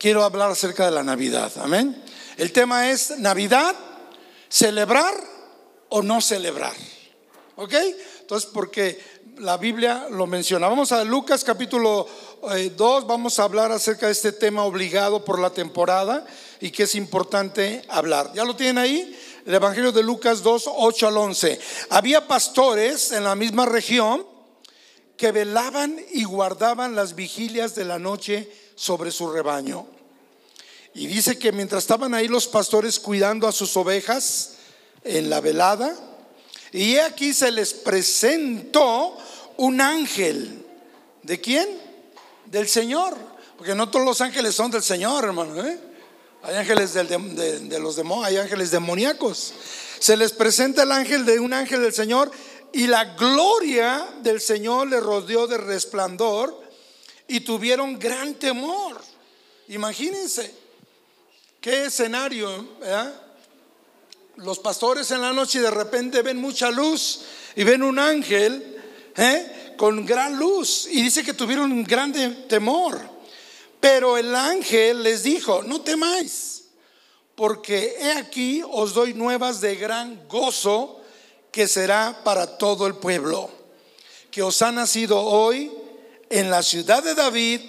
quiero hablar acerca de la Navidad. Amén. El tema es Navidad, celebrar o no celebrar. ¿Ok? Entonces, porque la Biblia lo menciona. Vamos a Lucas capítulo 2, eh, vamos a hablar acerca de este tema obligado por la temporada y que es importante hablar. ¿Ya lo tienen ahí? El Evangelio de Lucas 2, 8 al 11. Había pastores en la misma región que velaban y guardaban las vigilias de la noche sobre su rebaño. Y dice que mientras estaban ahí los pastores cuidando a sus ovejas en la velada, y aquí se les presentó un ángel. ¿De quién? Del Señor. Porque no todos los ángeles son del Señor, hermano. ¿eh? Hay ángeles de, los demonios, hay ángeles demoníacos. Se les presenta el ángel de un ángel del Señor y la gloria del Señor le rodeó de resplandor y tuvieron gran temor. Imagínense qué escenario, Los pastores en la noche de repente ven mucha luz y ven un ángel ¿eh? con gran luz y dice que tuvieron un grande temor. Pero el ángel les dijo, no temáis, porque he aquí os doy nuevas de gran gozo que será para todo el pueblo, que os ha nacido hoy en la ciudad de David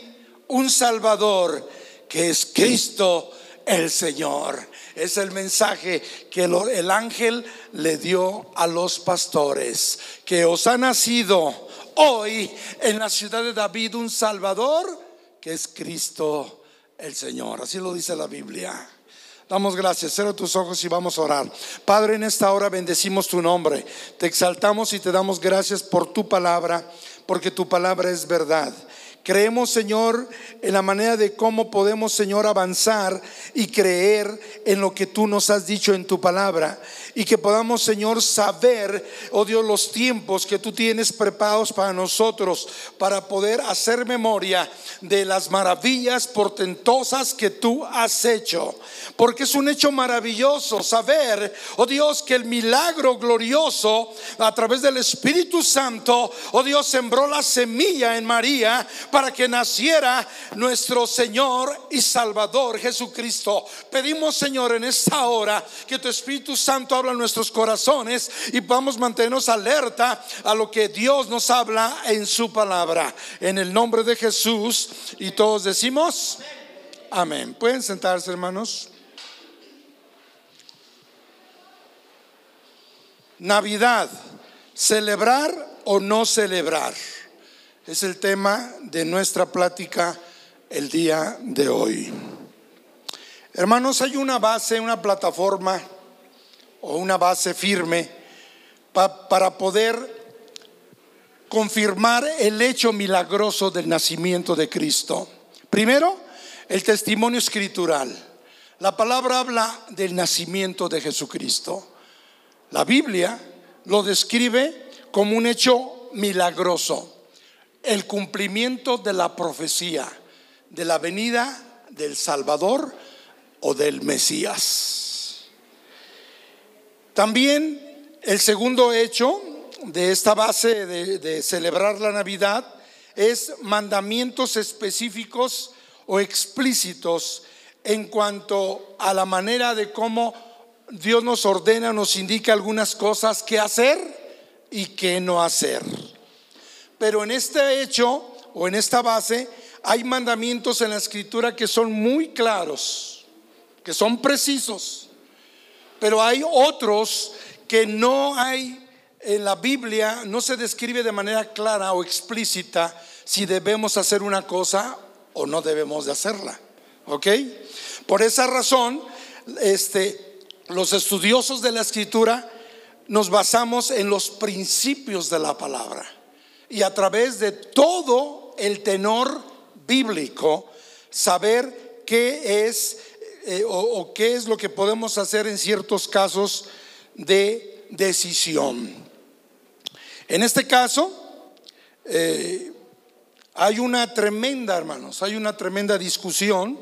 un Salvador, que es Cristo el Señor. Es el mensaje que el ángel le dio a los pastores, que os ha nacido hoy en la ciudad de David un Salvador que es Cristo el Señor. Así lo dice la Biblia. Damos gracias, cierra tus ojos y vamos a orar. Padre, en esta hora bendecimos tu nombre, te exaltamos y te damos gracias por tu palabra, porque tu palabra es verdad. Creemos, Señor, en la manera de cómo podemos, Señor, avanzar y creer en lo que tú nos has dicho en tu palabra. Y que podamos, Señor, saber, oh Dios, los tiempos que tú tienes preparados para nosotros, para poder hacer memoria de las maravillas portentosas que tú has hecho. Porque es un hecho maravilloso saber, oh Dios, que el milagro glorioso a través del Espíritu Santo, oh Dios, sembró la semilla en María para que naciera nuestro Señor y Salvador Jesucristo. Pedimos, Señor, en esta hora que tu Espíritu Santo habla nuestros corazones y vamos a mantenernos alerta a lo que Dios nos habla en su palabra. En el nombre de Jesús y todos decimos, amén. Pueden sentarse, hermanos. Navidad, celebrar o no celebrar es el tema de nuestra plática el día de hoy. Hermanos, hay una base, una plataforma o una base firme para poder confirmar el hecho milagroso del nacimiento de Cristo. Primero, el testimonio escritural. La palabra habla del nacimiento de Jesucristo. La Biblia lo describe como un hecho milagroso el cumplimiento de la profecía de la venida del Salvador o del Mesías. También el segundo hecho de esta base de, celebrar la Navidad es mandamientos específicos o explícitos en cuanto a la manera de cómo Dios nos ordena, nos indica algunas cosas que hacer y que no hacer. Pero en este hecho o en esta base hay mandamientos en la escritura que son muy claros, que son precisos. Pero hay otros que no hay en la Biblia, no se describe de manera clara o explícita si debemos hacer una cosa o no debemos de hacerla. ¿Ok? Por esa razón, este, los estudiosos de la escritura nos basamos en los principios de la palabra y a través de todo el tenor bíblico saber qué es eh, o, qué es lo que podemos hacer en ciertos casos de decisión. En este caso, eh, hay una tremenda, hermanos, hay una tremenda discusión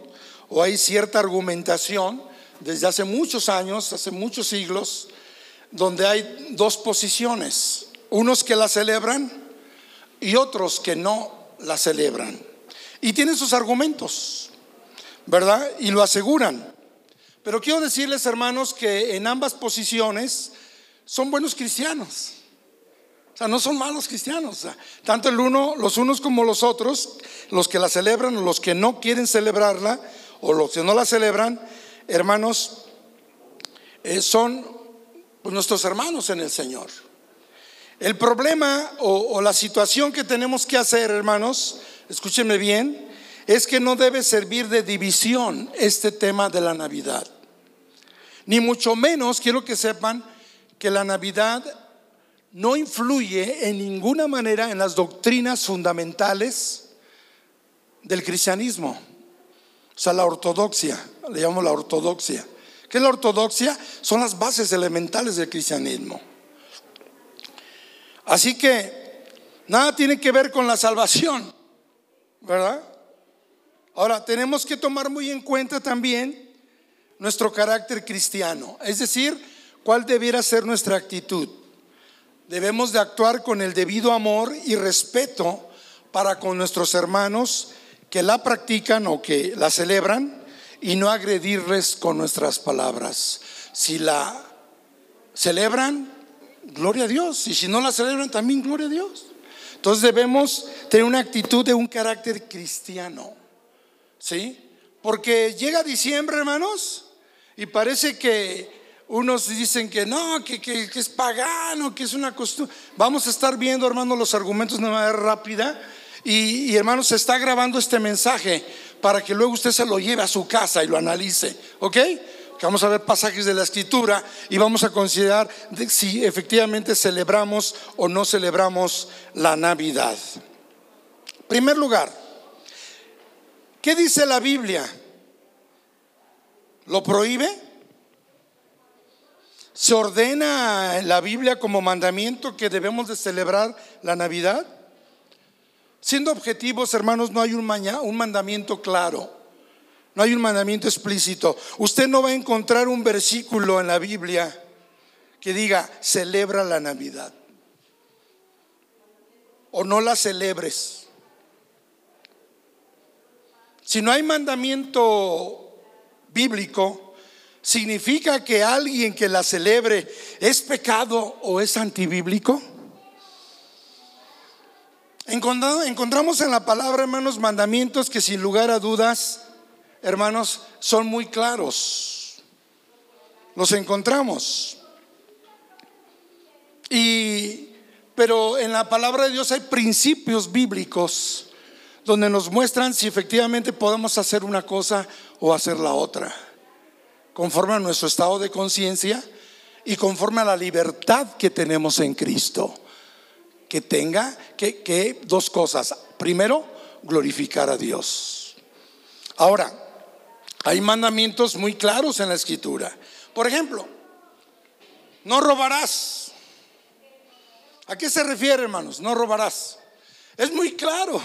o hay cierta argumentación desde hace muchos años, hace muchos siglos, donde hay dos posiciones. Unos que la celebran y otros que no la celebran. Y tienen sus argumentos. ¿Verdad? Y lo aseguran. Pero quiero decirles, hermanos, que en ambas posiciones son buenos cristianos. O sea, no son malos cristianos. tanto el uno, los unos como los otros, los que la celebran o los que no quieren celebrarla o los que no la celebran, hermanos, eh, son pues, nuestros hermanos en el Señor. El problema o, la situación que tenemos que hacer, hermanos, escúchenme bien, es que no debe servir de división este tema de la Navidad. Ni mucho menos quiero que sepan que la Navidad no influye en ninguna manera en las doctrinas fundamentales del cristianismo. O sea, la ortodoxia, le llamamos la ortodoxia. ¿Qué es la ortodoxia? Son las bases elementales del cristianismo. Así que nada tiene que ver con la salvación, ¿verdad? Ahora, tenemos que tomar muy en cuenta también nuestro carácter cristiano, es decir, cuál debiera ser nuestra actitud. Debemos de actuar con el debido amor y respeto para con nuestros hermanos que la practican o que la celebran y no agredirles con nuestras palabras. Si la celebran, gloria a Dios. Y si no la celebran, también gloria a Dios. Entonces debemos tener una actitud de un carácter cristiano. ¿Sí? Porque llega diciembre, hermanos, y parece que unos dicen que no, que, que, es pagano, que es una costumbre. Vamos a estar viendo, hermanos, los argumentos de manera rápida. Y, hermanos, se está grabando este mensaje para que luego usted se lo lleve a su casa y lo analice. ¿Ok? vamos a ver pasajes de la escritura y vamos a considerar si efectivamente celebramos o no celebramos la Navidad. Primer lugar, ¿qué dice la Biblia? ¿Lo prohíbe? ¿Se ordena en la Biblia como mandamiento que debemos de celebrar la Navidad? Siendo objetivos, hermanos, no hay un, un mandamiento claro. No hay un mandamiento explícito. Usted no va a encontrar un versículo en la Biblia que diga, celebra la Navidad. O no la celebres. Si no hay mandamiento bíblico, ¿significa que alguien que la celebre es pecado o es antibíblico? Encontramos en la palabra, hermanos, mandamientos que sin lugar a dudas hermanos, son muy claros. Los encontramos. Y pero en la palabra de Dios hay principios bíblicos donde nos muestran si efectivamente podemos hacer una cosa o hacer la otra, conforme a nuestro estado de conciencia y conforme a la libertad que tenemos en Cristo. Que tenga que, que dos cosas. Primero, glorificar a Dios. Ahora, hay mandamientos muy claros en la escritura. Por ejemplo, no robarás. ¿A qué se refiere, hermanos? No robarás. Es muy claro.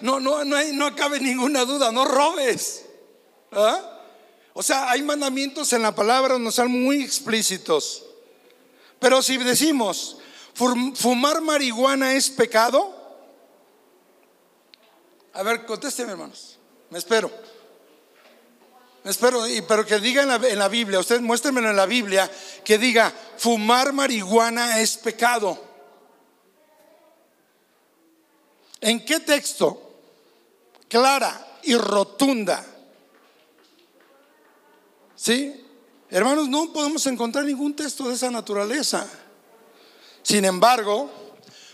No, no, no, hay, no cabe ninguna duda, no robes. ¿Ah? O sea, hay mandamientos en la palabra no son muy explícitos. Pero si decimos, fumar marihuana es pecado, a ver, contésteme, hermanos. Me espero. Me espero, pero que diga en la, en la Biblia, ustedes muéstrenmelo en la Biblia, que diga, fumar marihuana es pecado. ¿En qué texto? Clara y rotunda. ¿Sí? Hermanos, no podemos encontrar ningún texto de esa naturaleza. Sin embargo,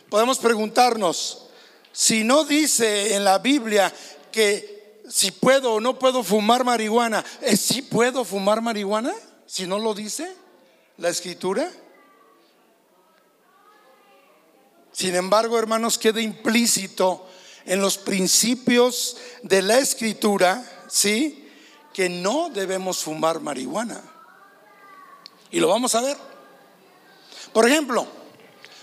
podemos preguntarnos, si no dice en la Biblia que si puedo o no puedo fumar marihuana. ¿Es si puedo fumar marihuana? Si no lo dice la escritura. Sin embargo, hermanos, queda implícito en los principios de la escritura, ¿sí? Que no debemos fumar marihuana. Y lo vamos a ver. Por ejemplo,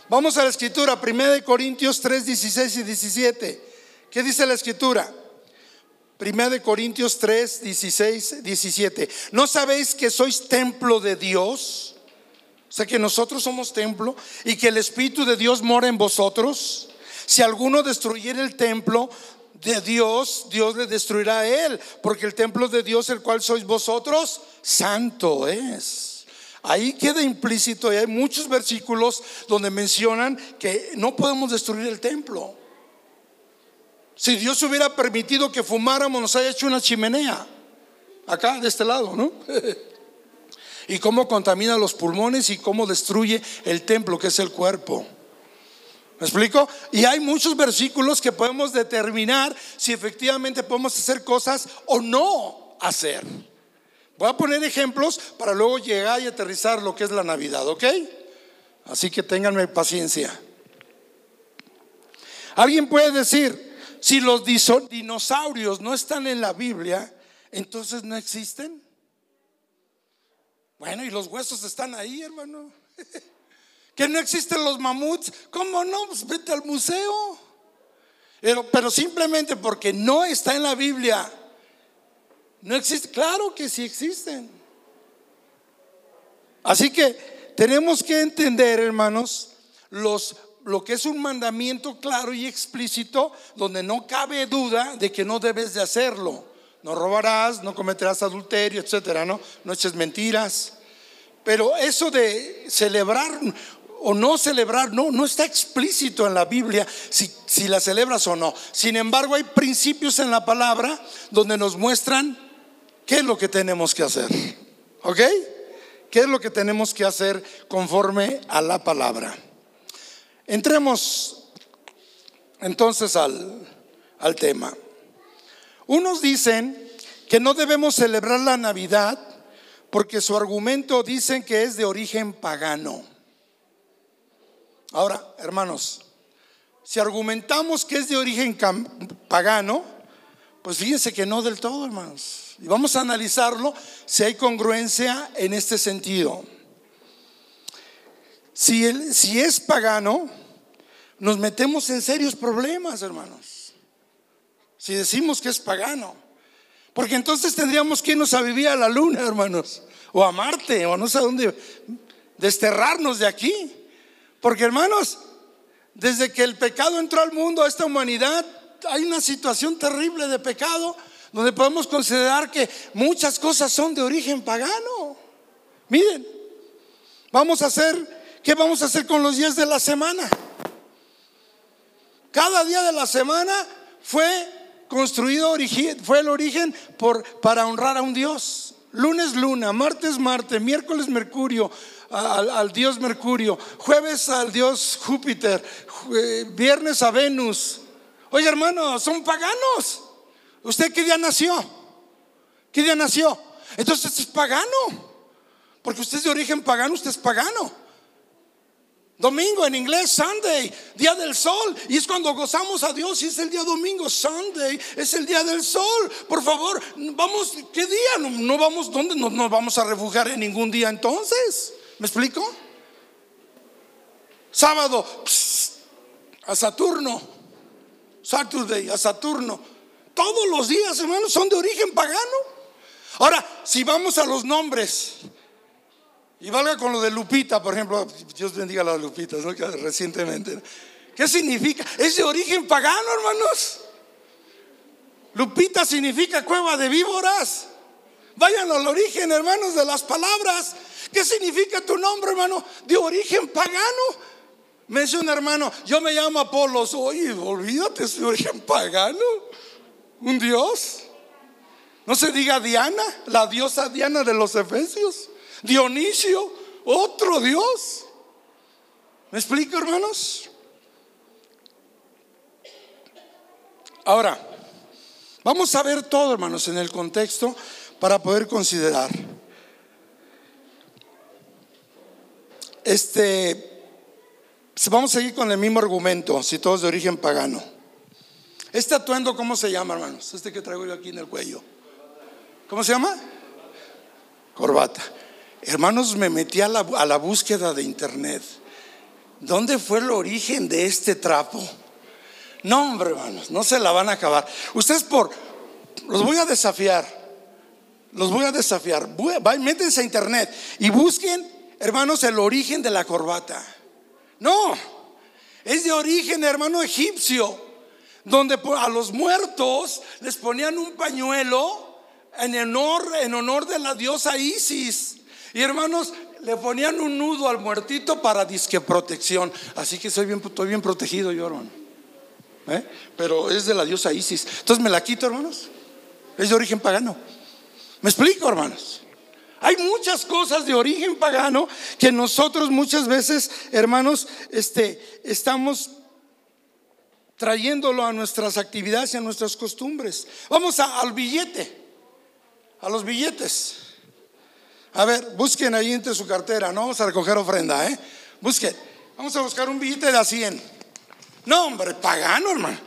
vamos a la escritura, 1 Corintios 3, 16 y 17. ¿Qué dice la escritura? Primera de Corintios 3, 16, 17. ¿No sabéis que sois templo de Dios? Sea que nosotros somos templo y que el Espíritu de Dios mora en vosotros. Si alguno destruyera el templo, de Dios, Dios le destruirá a él, porque el templo de Dios, el cual sois vosotros, santo es. Ahí queda implícito y hay muchos versículos donde mencionan que no podemos destruir el templo. Si Dios hubiera permitido que fumáramos, nos haya hecho una chimenea, acá de este lado, ¿no? y cómo contamina los pulmones y cómo destruye el templo, que es el cuerpo. ¿Me explico? Y hay muchos versículos que podemos determinar si efectivamente podemos hacer cosas o no hacer. Voy a poner ejemplos para luego llegar y aterrizar lo que es la Navidad, ¿ok? Así que ténganme paciencia. Alguien puede decir, si los dinosaurios no están en la Biblia, entonces no existen. Bueno, y los huesos están ahí, hermano. que no existen los mamuts, ¿cómo no? Pues vete al museo. Pero, pero, simplemente porque no está en la Biblia, no existe. Claro que sí existen. Así que tenemos que entender, hermanos, los, lo que es un mandamiento claro y explícito, donde no cabe duda de que no debes de hacerlo. No robarás, no cometerás adulterio, etcétera, ¿no? No eches mentiras. Pero eso de celebrar o no celebrar, no, no está explícito en la Biblia si, la celebras o no. Sin embargo, hay principios en la palabra donde nos muestran qué es lo que tenemos que hacer. ¿Ok? ¿Qué es lo que tenemos que hacer conforme a la palabra? Entremos entonces al, al tema. Unos dicen que no debemos celebrar la Navidad porque su argumento dicen que es de origen pagano. Ahora, hermanos, si argumentamos que es de origen pagano, pues fíjense que no del todo, hermanos. Y vamos a analizarlo si hay congruencia en este sentido. Si, si es pagano, nos metemos en serios problemas, hermanos. Si decimos que es pagano. Porque entonces tendríamos que irnos a vivir a la luna, hermanos. O a Marte, o no sé dónde. Desterrarnos de aquí. Porque hermanos, desde que el pecado entró al mundo, a esta humanidad, hay una situación terrible de pecado donde podemos considerar que muchas cosas son de origen pagano. Miren, vamos a hacer, ¿qué vamos a hacer con los días de la semana? Cada día de la semana fue construido, fue el origen para honrar a un Dios. Lunes, luna, martes, Marte, miércoles, Mercurio, al, dios Mercurio, jueves al dios Júpiter, viernes a Venus. Oye hermano, son paganos. ¿Usted qué día nació? ¿Qué día nació? Entonces es pagano. Porque usted es de origen pagano, usted es pagano. Domingo en inglés, Sunday, día del sol. Y es cuando gozamos a Dios y es el día domingo, Sunday, es el día del sol. Por favor, vamos, ¿qué día? No, vamos, ¿dónde no nos vamos a refugiar en ningún día entonces? ¿Me explico? Sábado, a Saturno. Saturday, a Saturno. Todos los días, hermanos, son de origen pagano. Ahora, si vamos a los nombres, y valga con lo de Lupita, por ejemplo, Dios bendiga a las Lupitas, ¿no? recientemente. ¿Qué significa? Es de origen pagano, hermanos. Lupita significa cueva de víboras. Vayan al origen, hermanos, de las palabras. ¿Qué significa tu nombre, hermano? De origen pagano. Me dice un hermano, yo me llamo Apolos. Oye, olvídate, es de origen pagano. Un dios. No se diga Diana, la diosa Diana de los Efesios. Dionisio, otro dios. ¿Me explico, hermanos? Ahora, vamos a ver todo, hermanos, en el contexto para poder considerar. Este, vamos a seguir con el mismo argumento, si todo es de origen pagano. Este atuendo, ¿cómo se llama, hermanos? Este que traigo yo aquí en el cuello. ¿Cómo se llama? Corbata. Hermanos, me metí a la, a la búsqueda de internet. ¿Dónde fue el origen de este trapo? No, hombre, hermanos, no se la van a acabar. Ustedes por, los voy a desafiar, los voy a desafiar. Métense a internet y busquen hermanos, el origen de la corbata. No, es de origen, hermano, egipcio. donde a los muertos les ponían un pañuelo en honor, en honor de la diosa Isis. Y hermanos, le ponían un nudo al muertito para disque protección. Así que soy bien, estoy bien protegido yo, hermano. ¿Eh? Pero es de la diosa Isis. Entonces me la quito, hermanos. Es de origen pagano. ¿Me explico, hermanos? Hay muchas cosas de origen pagano que nosotros muchas veces, hermanos, este, estamos trayéndolo a nuestras actividades y a nuestras costumbres. Vamos al billete, a los billetes. A ver, busquen ahí entre su cartera, no vamos a recoger ofrenda, ¿eh? Busquen. Vamos a buscar un billete de a 100. No, hombre, pagano, hermano.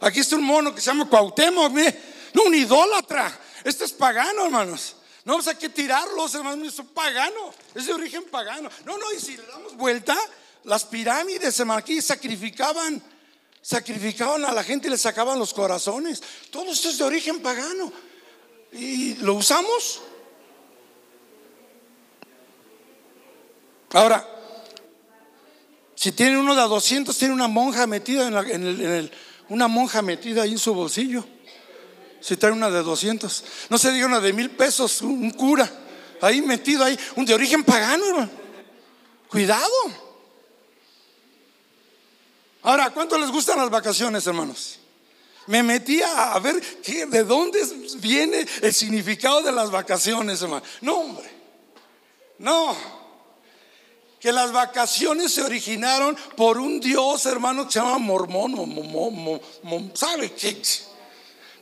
Aquí está un mono que se llama Cuauhtémoc, mire. No, un idólatra. Este es pagano, hermanos. No, vamos pues hay que tirarlos, hermanos. Es pagano. Es de origen pagano. No, no, y si le damos vuelta, las pirámides, hermano, aquí sacrificaban sacrificaban a la gente y le sacaban los corazones. Todo esto es de origen pagano. ¿Y lo usamos? Ahora, si tiene uno de a 200, tiene una monja metida en, el, una monja metida ahí en su bolsillo. Si trae una de 200, no se diga una de mil pesos, un cura ahí metido ahí, un de origen pagano, hermano. Cuidado. Ahora, ¿cuánto les gustan las vacaciones, hermanos? Me metí a ver de dónde viene el significado de las vacaciones, hermano. No, hombre. No. Que las vacaciones se originaron por un dios, hermano, que se llama Mormón, ¿sabe qué?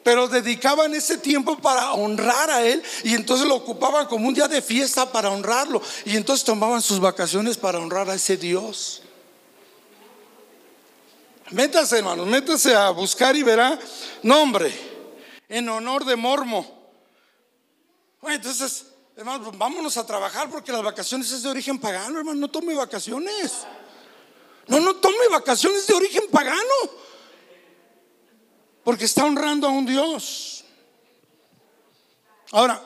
Pero dedicaban ese tiempo para honrar a él y entonces lo ocupaban como un día de fiesta para honrarlo. Y entonces tomaban sus vacaciones para honrar a ese dios. Métase, hermanos, métase a buscar y verá nombre en honor de Mormo. Entonces, hermanos, pues vámonos a trabajar porque las vacaciones es de origen pagano, hermano. No tome vacaciones. No, no tome vacaciones de origen pagano. Porque está honrando a un Dios. Ahora,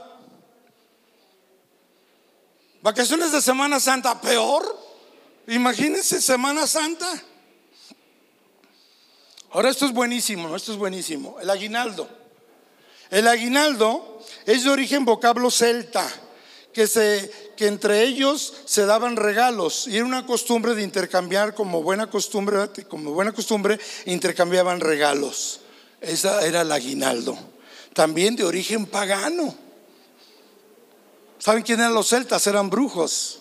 vacaciones de Semana Santa, peor. Imagínense Semana Santa. Ahora esto es buenísimo, esto es buenísimo. El aguinaldo. El aguinaldo es de origen vocablo celta, que, se, que entre ellos se daban regalos y era una costumbre de intercambiar como buena costumbre, como buena costumbre intercambiaban regalos. Esa era el aguinaldo. También de origen pagano. ¿Saben quién eran los celtas? Eran brujos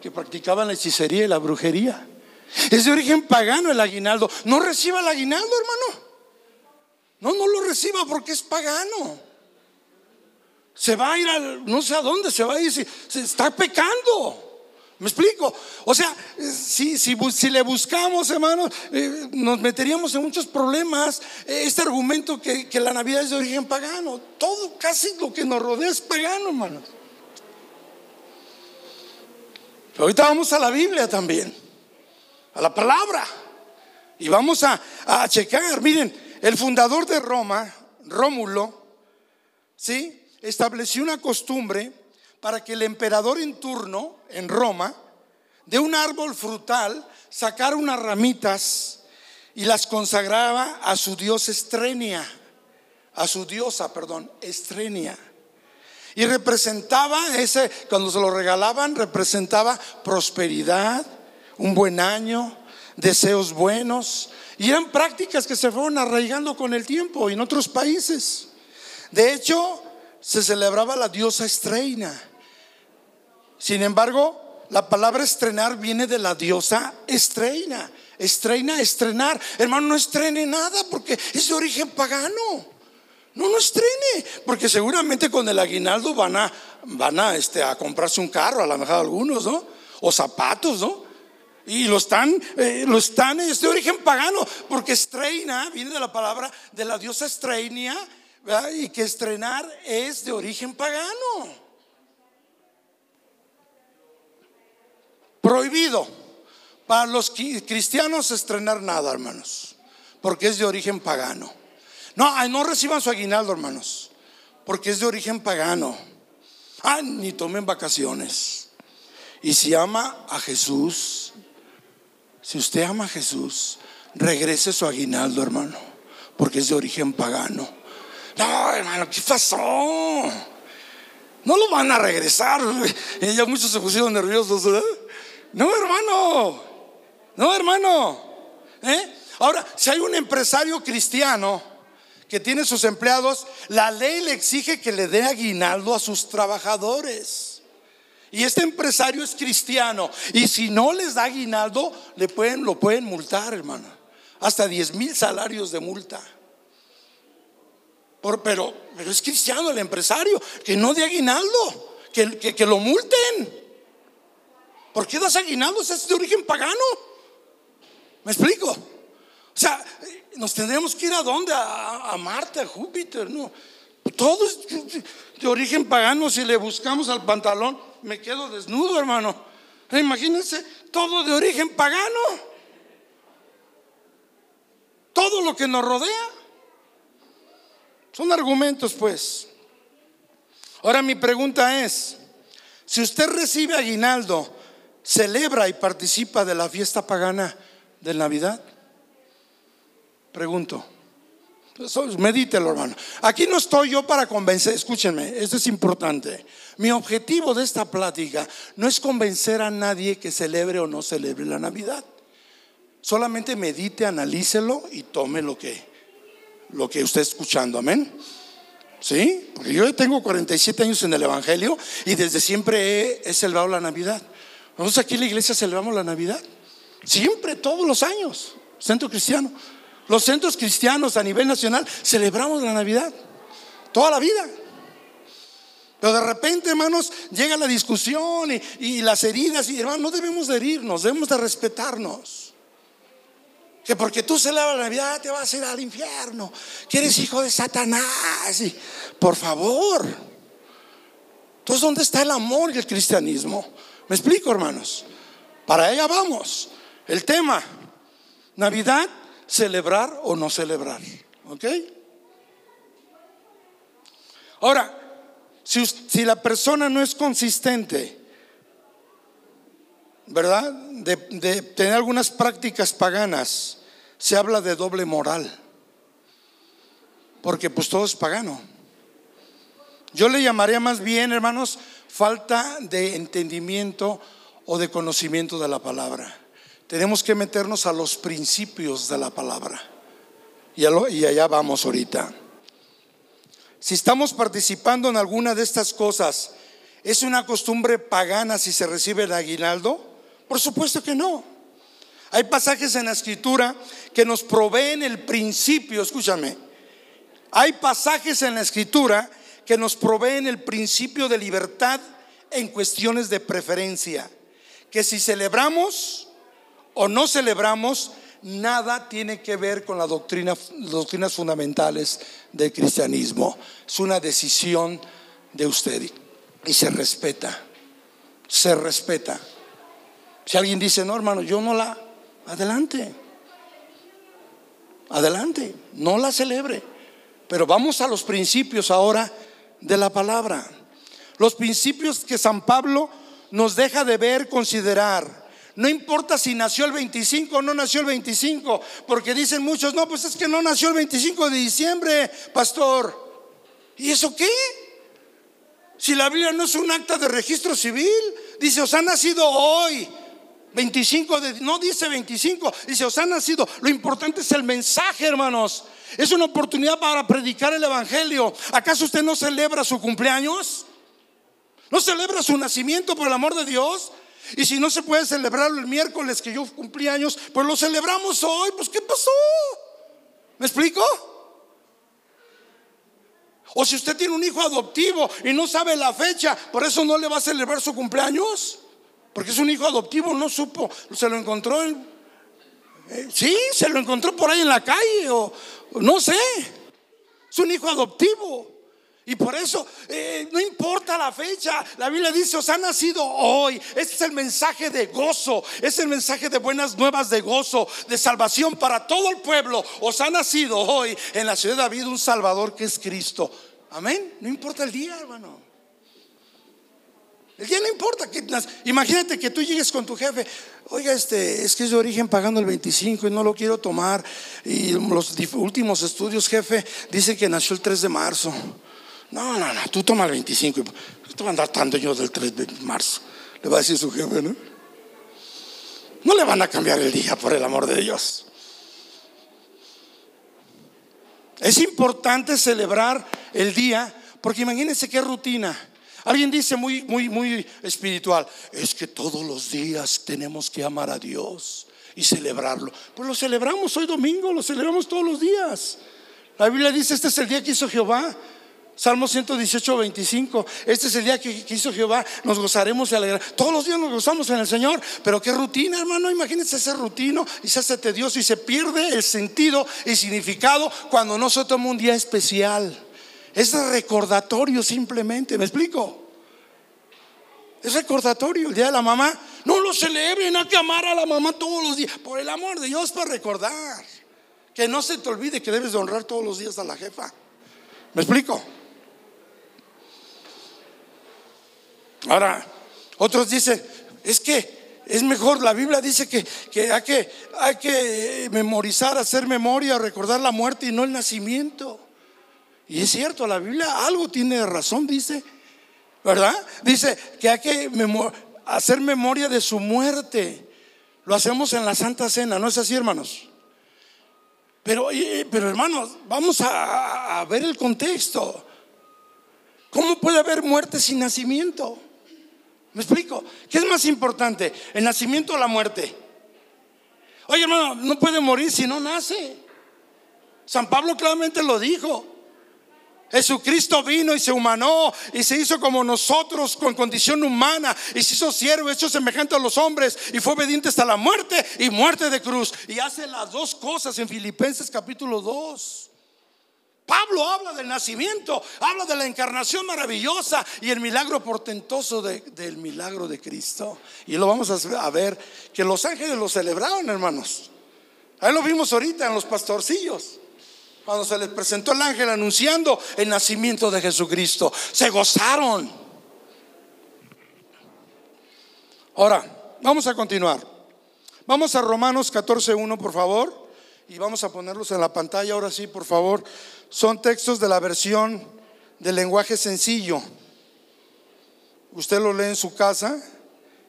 que practicaban la hechicería y la brujería. Es de origen pagano el aguinaldo. No reciba el aguinaldo, hermano. No, no lo reciba porque es pagano. Se va a ir al, no sé a dónde, se va a ir, se, está pecando. ¿Me explico? O sea, si, si, si le buscamos, hermano, eh, nos meteríamos en muchos problemas. Este argumento que, que, la Navidad es de origen pagano, todo, casi lo que nos rodea es pagano, hermano. ahorita vamos a la Biblia también a la palabra. Y vamos a, checar, miren, el fundador de Roma, Rómulo, ¿sí? estableció una costumbre para que el emperador en turno en Roma, de un árbol frutal, sacara unas ramitas y las consagraba a su dios Estrenia, a su diosa, perdón, Estrenia. Y representaba ese, cuando se lo regalaban, representaba prosperidad, un buen año, deseos buenos. Y eran prácticas que se fueron arraigando con el tiempo en otros países. De hecho, se celebraba la diosa Estreina. Sin embargo, la palabra estrenar viene de la diosa Estreina. Estreina, estrenar. Hermano, no estrene nada porque es de origen pagano. No, no estrene, porque seguramente con el aguinaldo van a, van a, este, a comprarse un carro, a lo mejor algunos, ¿no? O zapatos, ¿no? Y lo están, eh, lo están, es de origen pagano, porque estreina viene de la palabra de la diosa estreinia, y que estrenar es de origen pagano. Prohibido para los cristianos estrenar nada, hermanos, porque es de origen pagano. No, no reciban su aguinaldo, hermanos, porque es de origen pagano. Ah, ni tomen vacaciones. Y si ama a Jesús, si usted ama a Jesús, regrese su aguinaldo, hermano, porque es de origen pagano. No, hermano, ¿qué pasó? No lo van a regresar. Ya muchos se pusieron nerviosos. No, hermano. No, hermano. ¿Eh? Ahora, si hay un empresario cristiano que tiene sus empleados, la ley le exige que le dé aguinaldo a sus trabajadores. Y este empresario es cristiano. Y si no les da aguinaldo, le pueden, lo pueden multar, hermano. Hasta 10 mil salarios de multa. pero, pero es cristiano el empresario. Que no dé aguinaldo. Que, que, lo multen. ¿Por qué das aguinaldo? Es de origen pagano. ¿Me explico? O sea, nos tendríamos que ir a dónde? A, Marte, a Júpiter, ¿no? Todo es de origen pagano. Si le buscamos al pantalón, me quedo desnudo, hermano. Imagínense, todo de origen pagano. Todo lo que nos rodea. Son argumentos, pues. Ahora mi pregunta es, si usted recibe aguinaldo, celebra y participa de la fiesta pagana de Navidad. Pregunto. Medítelo, hermano. Aquí no estoy yo para convencer, escúchenme, esto es importante. Mi objetivo de esta plática no es convencer a nadie que celebre o no celebre la Navidad. Solamente medite, analícelo y tome lo que, lo que usted escuchando. Amén. ¿Sí? Porque yo tengo 47 años en el Evangelio y desde siempre he, he celebrado la Navidad. Nosotros aquí en la iglesia celebramos la Navidad. Siempre, todos los años. Centro cristiano. Los centros cristianos a nivel nacional celebramos la Navidad toda la vida. Pero de repente, hermanos, llega la discusión y, las heridas y hermanos, no debemos de herirnos, debemos de respetarnos. Que porque tú celebras la Navidad te vas a ir al infierno, que eres hijo de Satanás. por favor. Entonces, ¿dónde está el amor y el cristianismo? ¿Me explico, hermanos? Para allá vamos. El tema, Navidad celebrar o no celebrar. ¿Ok? Ahora, si, la persona no es consistente, ¿verdad? De, de, tener algunas prácticas paganas, se habla de doble moral. Porque pues todo es pagano. Yo le llamaría más bien, hermanos, falta de entendimiento o de conocimiento de la palabra tenemos que meternos a los principios de la palabra. Y, allá vamos ahorita. Si estamos participando en alguna de estas cosas, ¿es una costumbre pagana si se recibe el aguinaldo? Por supuesto que no. Hay pasajes en la escritura que nos proveen el principio, escúchame. Hay pasajes en la escritura que nos proveen el principio de libertad en cuestiones de preferencia. Que si celebramos o no celebramos, nada tiene que ver con las doctrinas fundamentales del cristianismo. Es una decisión de usted y se respeta. Se respeta. Si alguien dice, no, hermano, yo no la, adelante. Adelante, no la celebre. Pero vamos a los principios ahora de la palabra. Los principios que San Pablo nos deja de ver, considerar no importa si nació el 25 o no nació el 25, porque dicen muchos, no, pues es que no nació el 25 de diciembre, pastor. ¿Y eso qué? Si la Biblia no es un acta de registro civil, dice, os ha nacido hoy. 25 de, no dice 25, dice, os ha nacido. Lo importante es el mensaje, hermanos. Es una oportunidad para predicar el Evangelio. ¿Acaso usted no celebra su cumpleaños? ¿No celebra su nacimiento por el amor de Dios? Y si no se puede celebrarlo el miércoles que yo cumplí años, pues lo celebramos hoy. Pues ¿qué pasó? ¿Me explico? O si usted tiene un hijo adoptivo y no sabe la fecha, por eso no le va a celebrar su cumpleaños. Porque es un hijo adoptivo, no supo, se lo encontró en, eh, sí, se lo encontró por ahí en la calle o no sé. Es un hijo adoptivo. Y por eso eh, no importa la fecha, la Biblia dice, os ha nacido hoy. Este es el mensaje de gozo, es el mensaje de buenas nuevas de gozo, de salvación para todo el pueblo. Os ha nacido hoy en la ciudad de David un Salvador que es Cristo. Amén. No importa el día, hermano. El día no importa. Imagínate que tú llegues con tu jefe. Oiga, este, es que es de origen pagando el 25 y no lo quiero tomar. Y los últimos estudios, jefe, dicen que nació el 3 de marzo. No, no, no, tú toma el 25. Te van a andar tanto yo del 3 de marzo. Le va a decir su jefe, ¿no? No le van a cambiar el día, por el amor de Dios. Es importante celebrar el día, porque imagínense qué rutina. Alguien dice muy, muy, muy espiritual, es que todos los días tenemos que amar a Dios y celebrarlo. Pues lo celebramos hoy domingo, lo celebramos todos los días. La Biblia dice, este es el día que hizo Jehová. Salmo 118, 25. Este es el día que, hizo Jehová. Nos gozaremos y alegraremos. Todos los días nos gozamos en el Señor. Pero qué rutina, hermano. Imagínense ese rutino y se hace tedioso y se pierde el sentido y significado cuando no se toma un día especial. Es recordatorio simplemente. ¿Me explico? Es recordatorio. El día de la mamá. No lo celebren. Hay que amar a la mamá todos los días. Por el amor de Dios, para recordar. Que no se te olvide que debes de honrar todos los días a la jefa. ¿Me explico? Ahora, otros dicen, es que es mejor, la Biblia dice que, hay que hay que memorizar, hacer memoria, recordar la muerte y no el nacimiento. Y es cierto, la Biblia algo tiene razón, dice, ¿verdad? Dice que hay que hacer memoria de su muerte. Lo hacemos en la Santa Cena, ¿no es así, hermanos? Pero, pero hermanos, vamos a ver el contexto. ¿Cómo puede haber muerte sin nacimiento? ¿Me explico? ¿Qué es más importante? ¿El nacimiento o la muerte? Oye, hermano, no puede morir si no nace. San Pablo claramente lo dijo. Jesucristo vino y se humanó y se hizo como nosotros con condición humana y se hizo siervo, hecho semejante a los hombres y fue obediente hasta la muerte y muerte de cruz. Y hace las dos cosas en Filipenses capítulo 2. Pablo habla del nacimiento, habla de la encarnación maravillosa y el milagro portentoso del milagro de Cristo. Y lo vamos a ver que los ángeles lo celebraron, hermanos. Ahí lo vimos ahorita en los pastorcillos. Cuando se les presentó el ángel anunciando el nacimiento de Jesucristo, se gozaron. Ahora, vamos a continuar. Vamos a Romanos 14.1, por favor. Y vamos a ponerlos en la pantalla ahora sí, por favor. Son textos de la versión del lenguaje sencillo. Usted lo lee en su casa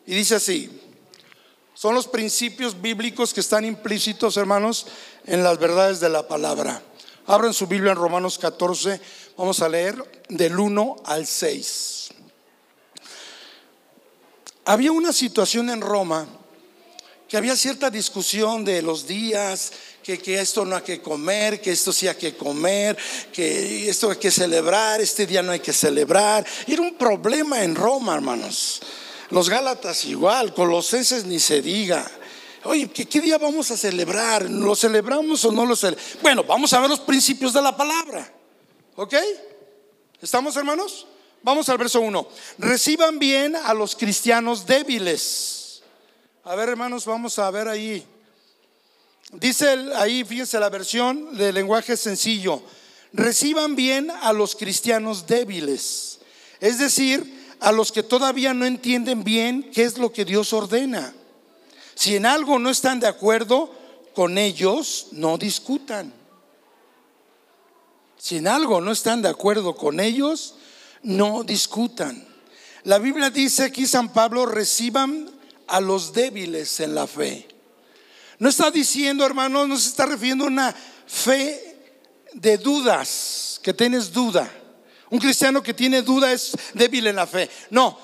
y dice así. Son los principios bíblicos que están implícitos, hermanos, en las verdades de la palabra. Abran su Biblia en Romanos 14, vamos a leer del 1 al 6. Había una situación en Roma que había cierta discusión de los días, que, esto no hay que comer, que esto sí hay que comer, que esto hay que celebrar, este día no hay que celebrar. Era un problema en Roma, hermanos. Los Gálatas igual, Colosenses ni se diga. Oye, ¿qué, ¿qué, día vamos a celebrar? ¿Lo celebramos o no lo celebramos? Bueno, vamos a ver los principios de la palabra. ¿Ok? ¿Estamos, hermanos? Vamos al verso 1. Reciban bien a los cristianos débiles. A ver, hermanos, vamos a ver ahí. Dice ahí, fíjense la versión de lenguaje sencillo, reciban bien a los cristianos débiles, es decir, a los que todavía no entienden bien qué es lo que Dios ordena. Si en algo no están de acuerdo con ellos, no discutan. Si en algo no están de acuerdo con ellos, no discutan. La Biblia dice aquí San Pablo, reciban a los débiles en la fe. No está diciendo, hermano, no se está refiriendo a una fe de dudas, que tienes duda. Un cristiano que tiene duda es débil en la fe. No,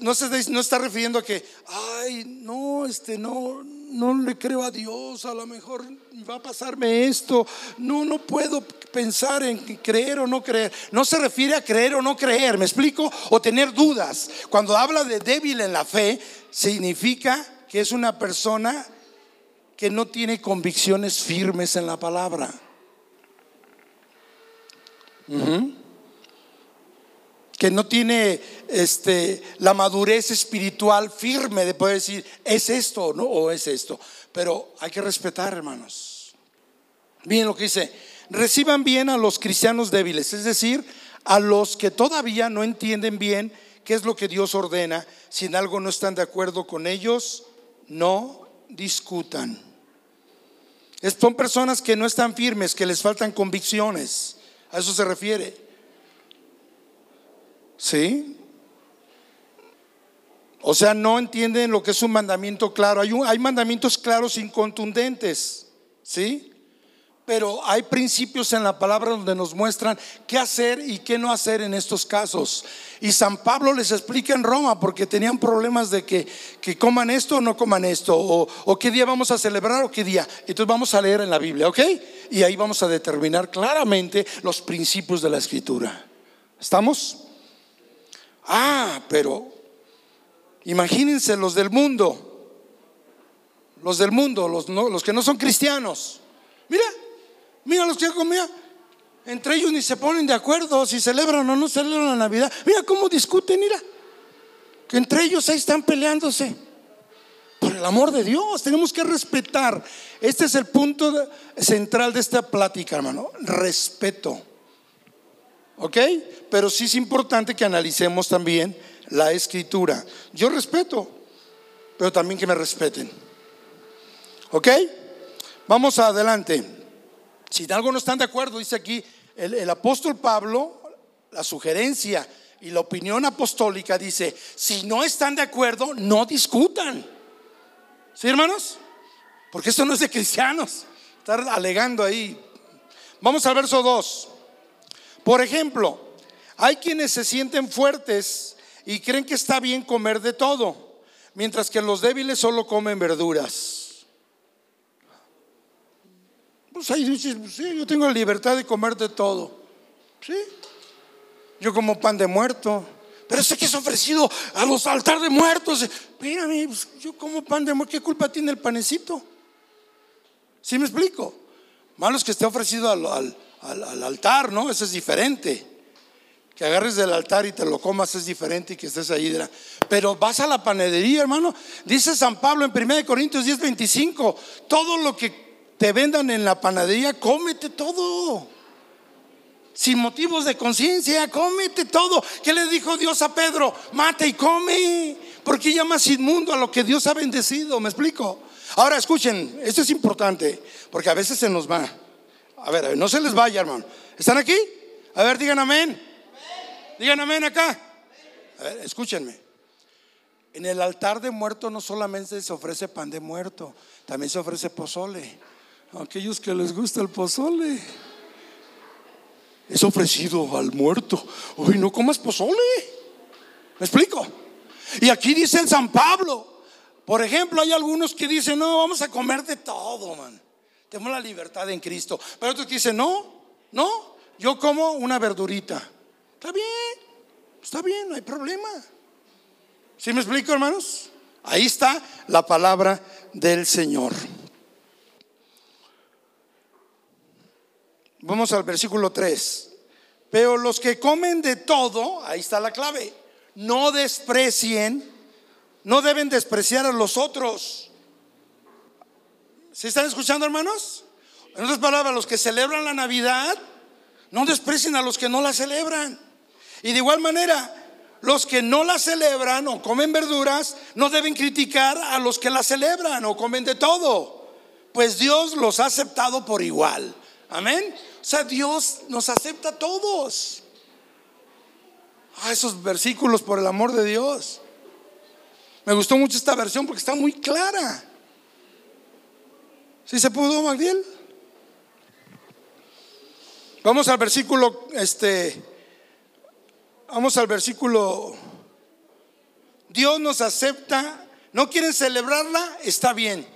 no, se, no está refiriendo a que, ay, no, este, no, no le creo a Dios, a lo mejor va a pasarme esto. No, no puedo pensar en creer o no creer. No se refiere a creer o no creer, ¿me explico? O tener dudas. Cuando habla de débil en la fe, significa que es una persona que no tiene convicciones firmes en la palabra. Que no tiene este, la madurez espiritual firme de poder decir, es esto ¿no? o es esto. Pero hay que respetar, hermanos. Bien lo que dice, reciban bien a los cristianos débiles, es decir, a los que todavía no entienden bien qué es lo que Dios ordena. Si en algo no están de acuerdo con ellos, no discutan. Son personas que no están firmes, que les faltan convicciones. A eso se refiere. ¿Sí? O sea, no entienden lo que es un mandamiento claro. Hay, hay mandamientos claros y contundentes. ¿Sí? Pero hay principios en la palabra donde nos muestran qué hacer y qué no hacer en estos casos. Y San Pablo les explica en Roma porque tenían problemas de que, coman esto o no coman esto, o, o, qué día vamos a celebrar o qué día. Entonces vamos a leer en la Biblia, ¿ok? Y ahí vamos a determinar claramente los principios de la escritura. ¿Estamos? Ah, pero imagínense los del mundo, los del mundo, los, los que no son cristianos. Mira, Mira los que comía. Entre ellos ni se ponen de acuerdo si celebran o no celebran la Navidad. Mira cómo discuten, mira. Que entre ellos ahí están peleándose. Por el amor de Dios, tenemos que respetar. Este es el punto central de esta plática, hermano. Respeto. ¿Ok? Pero sí es importante que analicemos también la escritura. Yo respeto, pero también que me respeten. ¿Ok? Vamos adelante. Si algo no están de acuerdo, dice aquí el, apóstol Pablo, la sugerencia y la opinión apostólica dice, si no están de acuerdo, no discutan. ¿Sí, hermanos? Porque esto no es de cristianos. Estar alegando ahí. Vamos al verso 2. Por ejemplo, hay quienes se sienten fuertes y creen que está bien comer de todo, mientras que los débiles solo comen verduras. Pues ahí dices, pues sí, yo tengo la libertad de comer de todo. Sí. Yo como pan de muerto. Pero ese que es ofrecido a los altares de muertos. Espérame, pues yo como pan de muerto. ¿Qué culpa tiene el panecito? ¿Sí me explico? Malo es que esté ofrecido al, al altar, ¿no? Eso es diferente. Que agarres del altar y te lo comas es diferente y que estés ahí. Pero vas a la panadería, hermano. Dice San Pablo en 1 Corintios 10, 25. Todo lo que te vendan en la panadería, cómete todo. Sin motivos de conciencia, cómete todo. ¿Qué le dijo Dios a Pedro? Mate y come. Porque llamas inmundo a lo que Dios ha bendecido? ¿Me explico? Ahora escuchen, esto es importante, porque a veces se nos va. A ver, a ver no se les vaya, hermano. ¿Están aquí? A ver, digan amén. Digan amén acá. A ver, escúchenme. En el altar de muerto no solamente se ofrece pan de muerto, también se ofrece pozole aquellos que les gusta el pozole. Es ofrecido al muerto. Uy, no comas pozole. ¿Me explico? Y aquí dice el San Pablo. Por ejemplo, hay algunos que dicen, no, vamos a comer de todo, man. Tenemos la libertad en Cristo. Pero otros que dicen, no, no, yo como una verdurita. Está bien, está bien, no hay problema. ¿Sí me explico, hermanos? Ahí está la palabra del Señor. Vamos al versículo 3. Pero los que comen de todo, ahí está la clave, no desprecien, no deben despreciar a los otros. ¿Se están escuchando, hermanos? En otras palabras, los que celebran la Navidad, no desprecien a los que no la celebran. Y de igual manera, los que no la celebran o comen verduras, no deben criticar a los que la celebran o comen de todo, pues Dios los ha aceptado por igual. Amén. O sea, Dios nos acepta a todos. Ah, esos versículos, por el amor de Dios. Me gustó mucho esta versión porque está muy clara. ¿Sí se pudo, Magdiel? Vamos al versículo, este, vamos al versículo. Dios nos acepta. ¿No quieren celebrarla? Está bien.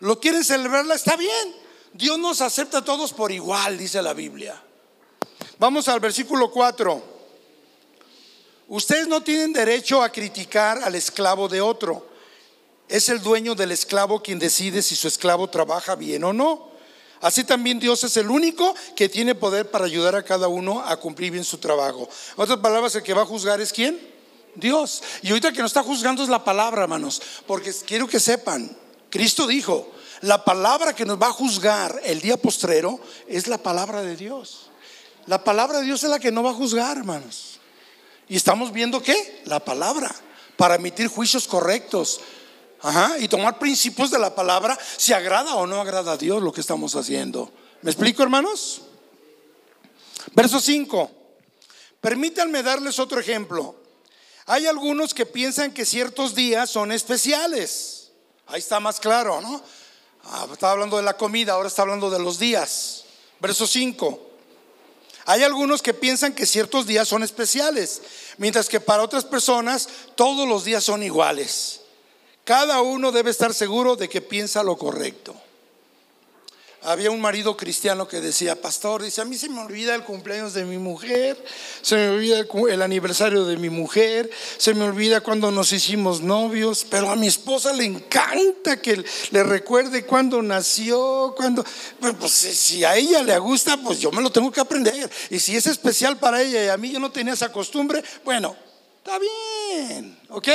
¿Lo quieren celebrarla? Está bien. Dios nos acepta a todos por igual, dice la Biblia. Vamos al versículo 4. Ustedes no tienen derecho a criticar al esclavo de otro. Es el dueño del esclavo quien decide si su esclavo trabaja bien o no. Así también Dios es el único que tiene poder para ayudar a cada uno a cumplir bien su trabajo. En otras palabras, el que va a juzgar es quién? Dios. Y ahorita que nos está juzgando es la palabra, hermanos. Porque quiero que sepan, Cristo dijo, la palabra que nos va a juzgar el día postrero es la palabra de Dios. La palabra de Dios es la que no va a juzgar, hermanos. Y estamos viendo qué? La palabra, para emitir juicios correctos. Y tomar principios de la palabra si agrada o no agrada a Dios lo que estamos haciendo. ¿Me explico, hermanos? Verso 5. Permítanme darles otro ejemplo. Hay algunos que piensan que ciertos días son especiales. Ahí está más claro, ¿no? Ah, estaba hablando de la comida, ahora está hablando de los días. Verso 5. Hay algunos que piensan que ciertos días son especiales, mientras que para otras personas todos los días son iguales. Cada uno debe estar seguro de que piensa lo correcto había un marido cristiano que decía, pastor, dice, a mí se me olvida el cumpleaños de mi mujer, se me olvida el, aniversario de mi mujer, se me olvida cuando nos hicimos novios, pero a mi esposa le encanta que le recuerde cuando nació, cuando, pues, pues si a ella le gusta, pues yo me lo tengo que aprender. Y si es especial para ella y a mí yo no tenía esa costumbre, bueno, está bien, ¿ok?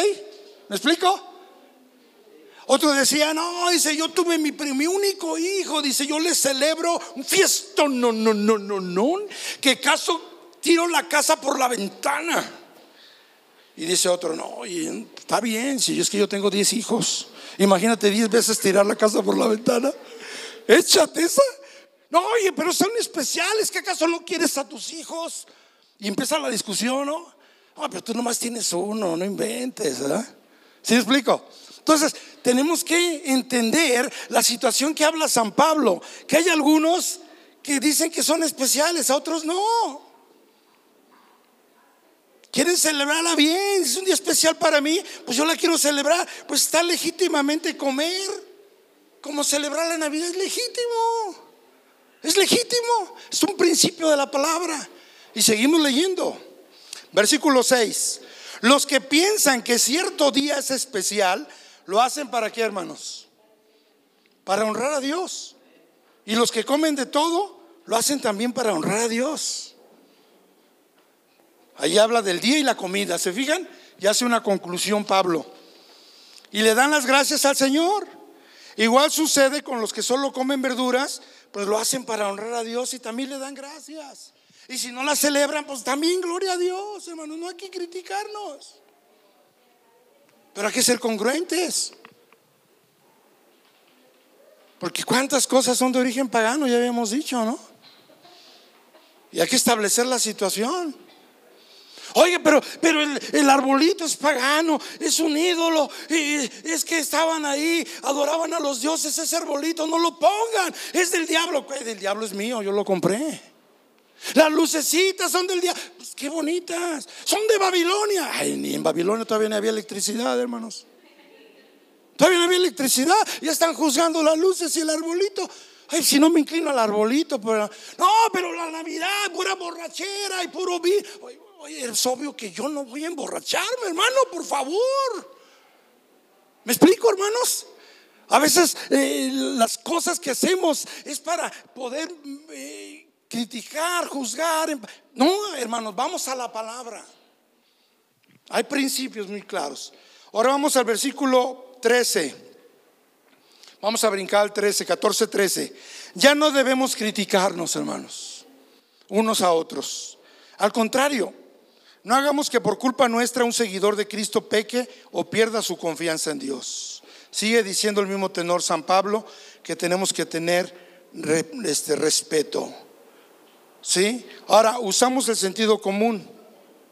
¿Me explico? Otro decía, no, dice, yo tuve mi, mi único hijo, dice, yo le celebro un fiesto, no, no, no, no, no, que caso tiro la casa por la ventana. Y dice otro, no, está bien, si es que yo tengo 10 hijos, imagínate 10 veces tirar la casa por la ventana, échate esa. No, oye, pero son especiales, ¿qué acaso no quieres a tus hijos? Y empieza la discusión, ¿no? Ah, pero tú nomás tienes uno, no inventes, ¿verdad? ¿Sí me explico? Entonces, tenemos que entender la situación que habla San Pablo, que hay algunos que dicen que son especiales, a otros no. Quieren celebrarla bien, es un día especial para mí, pues yo la quiero celebrar, pues está legítimamente comer, como celebrar la Navidad es legítimo, es legítimo, es un principio de la palabra. Y seguimos leyendo. Versículo 6. Los que piensan que cierto día es especial, ¿Lo hacen para qué, hermanos? Para honrar a Dios. Y los que comen de todo, lo hacen también para honrar a Dios. Ahí habla del día y la comida. ¿Se fijan? Y hace una conclusión Pablo. Y le dan las gracias al Señor. Igual sucede con los que solo comen verduras, pues lo hacen para honrar a Dios y también le dan gracias. Y si no la celebran, pues también gloria a Dios, hermanos. No hay que criticarnos. Pero hay que ser congruentes. Porque cuántas cosas son de origen pagano, ya habíamos dicho, ¿no? Y hay que establecer la situación. Oye, pero, pero el, arbolito es pagano, es un ídolo. Y es que estaban ahí, adoraban a los dioses ese arbolito, no lo pongan. Es del diablo. Del diablo es mío, yo lo compré. Las lucecitas son del día. Pues qué bonitas. Son de Babilonia. Ay, ni en Babilonia todavía no había electricidad, hermanos. Todavía no había electricidad. Ya están juzgando las luces y el arbolito. Ay, si no me inclino al arbolito. No, pero la Navidad, pura borrachera y puro vino. Oye, es obvio que yo no voy a emborracharme, hermano, por favor. ¿Me explico, hermanos? A veces eh, las cosas que hacemos es para poder eh, criticar, juzgar. No, hermanos, vamos a la palabra. Hay principios muy claros. Ahora vamos al versículo 13. Vamos a brincar al 13, 14, 13. Ya no debemos criticarnos, hermanos, unos a otros. Al contrario, no hagamos que por culpa nuestra un seguidor de Cristo peque o pierda su confianza en Dios. Sigue diciendo el mismo tenor San Pablo que tenemos que tener este respeto. ¿Sí? Ahora usamos el sentido común.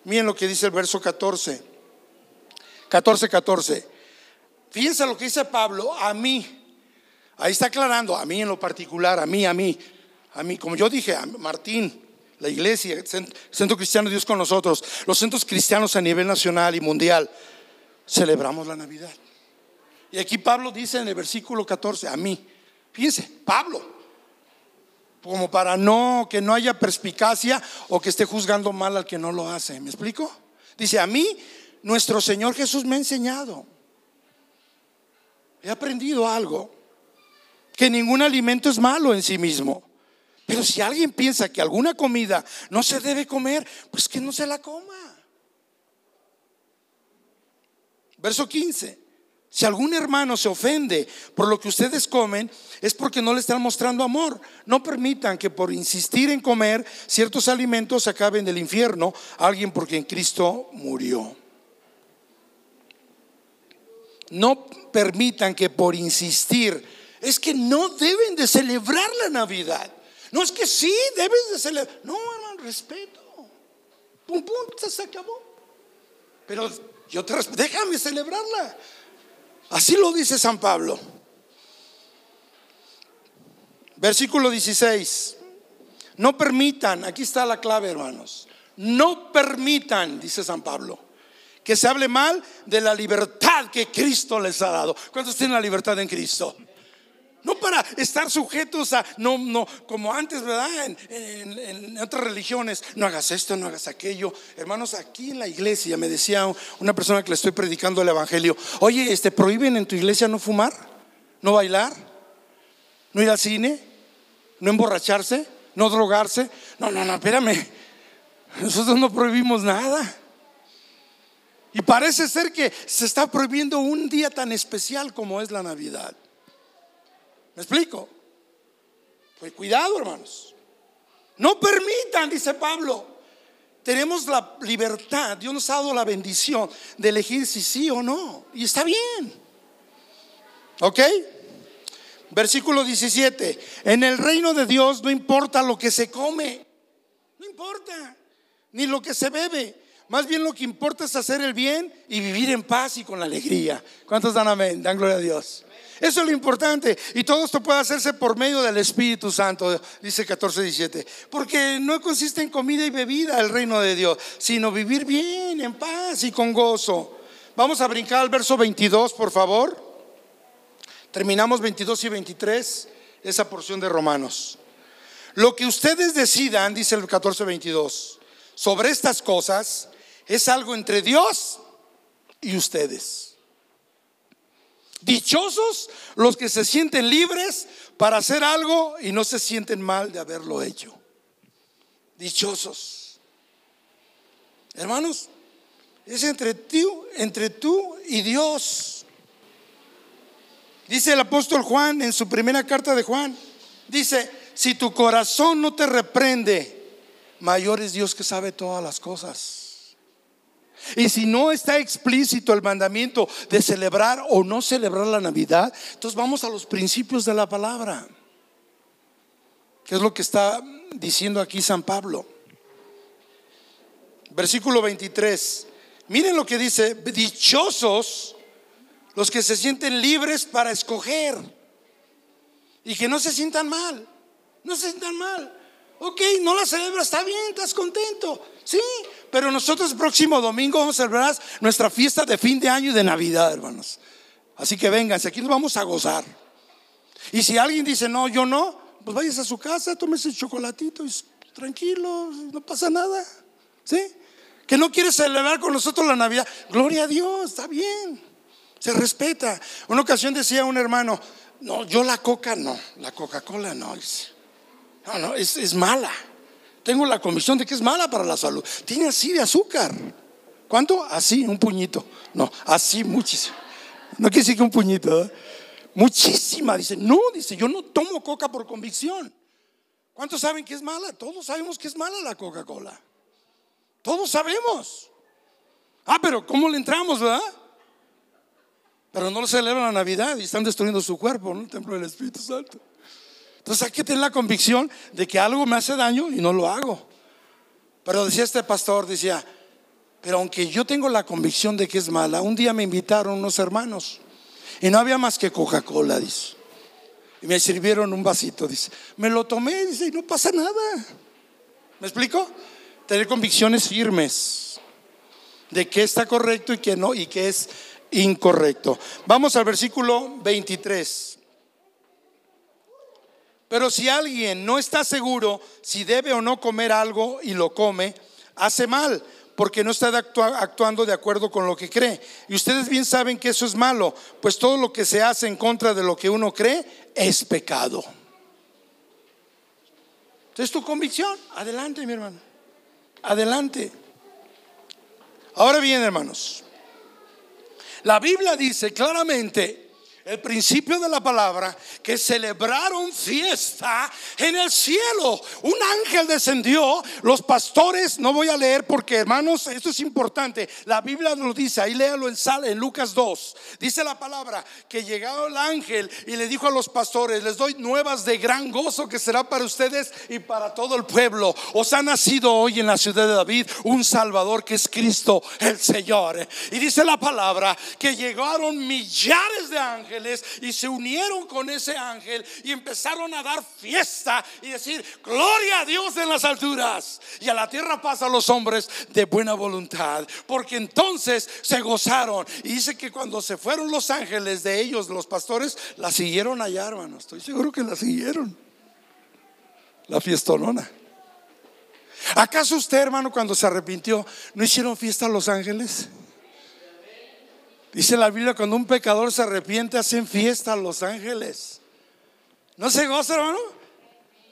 Miren lo que dice el verso 14. 14, 14. Fíjense lo que dice Pablo, a mí. Ahí está aclarando, a mí en lo particular, a mí, a mí, a mí, como yo dije, a Martín, la iglesia, Centro Cristiano Dios con nosotros, los centros cristianos a nivel nacional y mundial, celebramos la Navidad. Y aquí Pablo dice en el versículo 14, a mí, fíjense, Pablo, como para no que no haya perspicacia o que esté juzgando mal al que no lo hace. ¿Me explico? Dice, a mí nuestro Señor Jesús me ha enseñado. He aprendido algo, que ningún alimento es malo en sí mismo. Pero si alguien piensa que alguna comida no se debe comer, pues que no se la coma. Verso 15. Si algún hermano se ofende por lo que ustedes comen, es porque no le están mostrando amor. No permitan que por insistir en comer ciertos alimentos acaben del infierno a alguien por quien Cristo murió. No permitan que por insistir, es que no deben de celebrar la Navidad. No es que sí, debes de celebrar. No, hermano, respeto. Pum, pum, se acabó. Pero yo te respeto, déjame celebrarla. Así lo dice San Pablo. Versículo 16. No permitan, aquí está la clave, hermanos. No permitan, dice San Pablo, que se hable mal de la libertad que Cristo les ha dado. ¿Cuántos tienen la libertad en Cristo? No para estar sujetos a, no, no, como antes, ¿verdad? En, otras religiones, no hagas esto, no hagas aquello. Hermanos, aquí en la iglesia me decía una persona que le estoy predicando el evangelio, oye, este, ¿prohíben en tu iglesia no fumar? ¿No bailar? ¿No ir al cine? ¿No emborracharse? ¿No drogarse? No, no, no, espérame. Nosotros no prohibimos nada. Y parece ser que se está prohibiendo un día tan especial como es la Navidad. ¿Me explico? Pues cuidado, hermanos. No permitan, dice Pablo. Tenemos la libertad, Dios nos ha dado la bendición de elegir si sí o no. Y está bien. ¿Ok? Versículo 17. En el reino de Dios no importa lo que se come. No importa. Ni lo que se bebe. Más bien lo que importa es hacer el bien y vivir en paz y con alegría. ¿Cuántos dan amén? Dan gloria a Dios. Eso es lo importante. Y todo esto puede hacerse por medio del Espíritu Santo, dice 14, 17. Porque no consiste en comida y bebida el reino de Dios, sino vivir bien, en paz y con gozo. Vamos a brincar al verso 22, por favor. Terminamos 22 y 23, esa porción de Romanos. Lo que ustedes decidan, dice el 14, 22, sobre estas cosas es algo entre Dios y ustedes. Dichosos los que se sienten libres para hacer algo y no se sienten mal de haberlo hecho. Dichosos. Hermanos, es entre tú, entre tú y Dios. Dice el apóstol Juan en su primera carta de Juan, dice, si tu corazón no te reprende, mayor es Dios que sabe todas las cosas. Y si no está explícito el mandamiento de celebrar o no celebrar la Navidad, entonces vamos a los principios de la palabra. ¿Qué es lo que está diciendo aquí San Pablo? Versículo 23. Miren lo que dice, dichosos los que se sienten libres para escoger y que no se sientan mal, no se sientan mal. Ok, no la celebras, está bien, estás contento. Sí, pero nosotros el próximo domingo vamos a celebrar nuestra fiesta de fin de año y de Navidad, hermanos. Así que vénganse, aquí nos vamos a gozar. Y si alguien dice, no, yo no, pues vayas a su casa, tómese el chocolatito y tranquilo, no pasa nada. ¿Sí? Que no quiere celebrar con nosotros la Navidad. Gloria a Dios, está bien. Se respeta. Una ocasión decía un hermano, no, yo la coca no, la Coca-Cola no. No, no, es, mala. Tengo la convicción de que es mala para la salud. Tiene así de azúcar. ¿Cuánto? Así, un puñito. No, así muchísimo. No quiere decir que un puñito. ¿eh? Muchísima. Dice, no, dice, yo no tomo coca por convicción. ¿Cuántos saben que es mala? Todos sabemos que es mala la Coca-Cola. Todos sabemos. Ah, pero ¿cómo le entramos, verdad? Pero no lo celebran la Navidad y están destruyendo su cuerpo, ¿no? El templo del Espíritu Santo. Entonces hay que tener la convicción de que algo me hace daño y no lo hago. Pero decía este pastor, decía, pero aunque yo tengo la convicción de que es mala, un día me invitaron unos hermanos y no había más que Coca-Cola, dice. Y me sirvieron un vasito, dice. Me lo tomé, dice, y no pasa nada. ¿Me explico? Tener convicciones firmes de que está correcto y que no, y que es incorrecto. Vamos al versículo 23. Pero si alguien no está seguro si debe o no comer algo y lo come, hace mal porque no está actuando de acuerdo con lo que cree. Y ustedes bien saben que eso es malo, pues todo lo que se hace en contra de lo que uno cree es pecado. Es tu convicción. Adelante, mi hermano. Adelante. Ahora bien, hermanos. La Biblia dice claramente el principio de la palabra, que celebraron fiesta en el cielo. Un ángel descendió, los pastores, no voy a leer porque hermanos, esto es importante, la Biblia lo dice, ahí léalo en, en Lucas 2, dice la palabra que llegó el ángel y le dijo a los pastores, les doy nuevas de gran gozo que será para ustedes y para todo el pueblo. Os ha nacido hoy en la ciudad de David un Salvador que es Cristo el Señor. Y dice la palabra que llegaron millares de ángeles y se unieron con ese ángel y empezaron a dar fiesta y decir, gloria a Dios en las alturas y a la tierra paz a los hombres de buena voluntad. Porque entonces se gozaron. Y dice que cuando se fueron los ángeles de ellos, los pastores, la siguieron allá, hermano. Estoy seguro que la siguieron. La fiestonona. ¿Acaso usted, hermano, cuando se arrepintió, no hicieron fiesta a los ángeles? Dice la Biblia, cuando un pecador se arrepiente, hacen fiesta a los ángeles. ¿No se goza, hermano?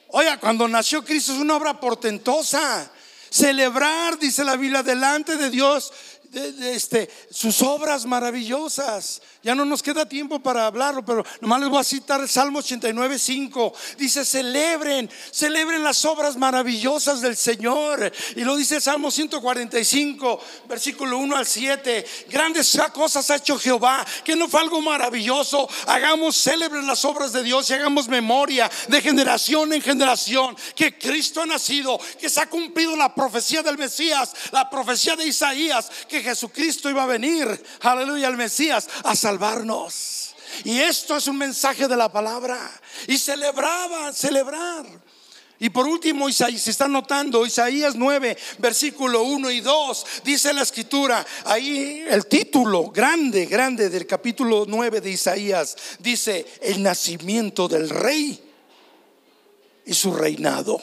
Oiga, cuando nació Cristo es una obra portentosa. Celebrar, dice la Biblia, delante de Dios este, sus obras maravillosas. Ya no nos queda tiempo para hablarlo, pero nomás les voy a citar el Salmo 89, 5. Dice, celebren, celebren las obras maravillosas del Señor. Y lo dice el Salmo 145, versículo 1 al 7. Grandes cosas ha hecho Jehová, que no fue algo maravilloso. Hagamos, celebren las obras de Dios y hagamos memoria de generación en generación que Cristo ha nacido, que se ha cumplido la profecía del Mesías, la profecía de Isaías, que Jesucristo iba a venir, aleluya, el Mesías, salvarnos. Y esto es un mensaje de la palabra. Y celebraba, celebrar. Y por último, Isaías, si están notando, Isaías 9, versículo 1 y 2, dice la escritura, ahí el título grande, grande del capítulo 9 de Isaías, dice, el nacimiento del rey y su reinado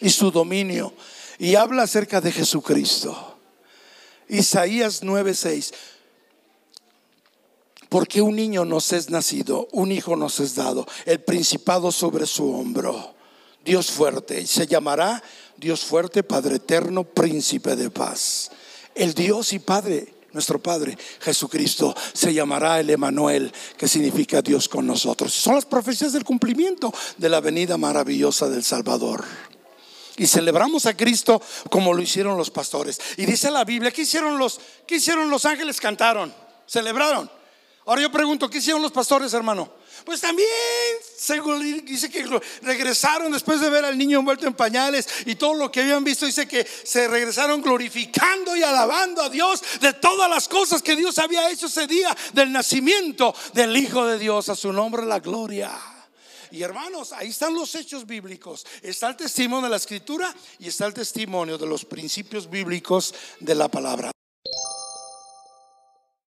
y su dominio. Y habla acerca de Jesucristo. Isaías 9:6. Porque un niño nos es nacido, un hijo nos es dado, el principado sobre su hombro. Dios fuerte, se llamará Dios fuerte, Padre eterno, príncipe de paz. El Dios y Padre, nuestro Padre Jesucristo, se llamará el Emanuel, que significa Dios con nosotros. Son las profecías del cumplimiento de la venida maravillosa del Salvador y celebramos a Cristo como lo hicieron los pastores. Y dice la Biblia, ¿qué hicieron los, qué hicieron los ángeles? Cantaron, celebraron. Ahora yo pregunto, ¿qué hicieron los pastores, hermano? Pues también dice que regresaron después de ver al niño envuelto en pañales y todo lo que habían visto. Dice que se regresaron glorificando y alabando a Dios de todas las cosas que Dios había hecho ese día del nacimiento del Hijo de Dios. A su nombre la gloria. Y hermanos, ahí están los hechos bíblicos. Está el testimonio de la escritura y está el testimonio de los principios bíblicos de la palabra.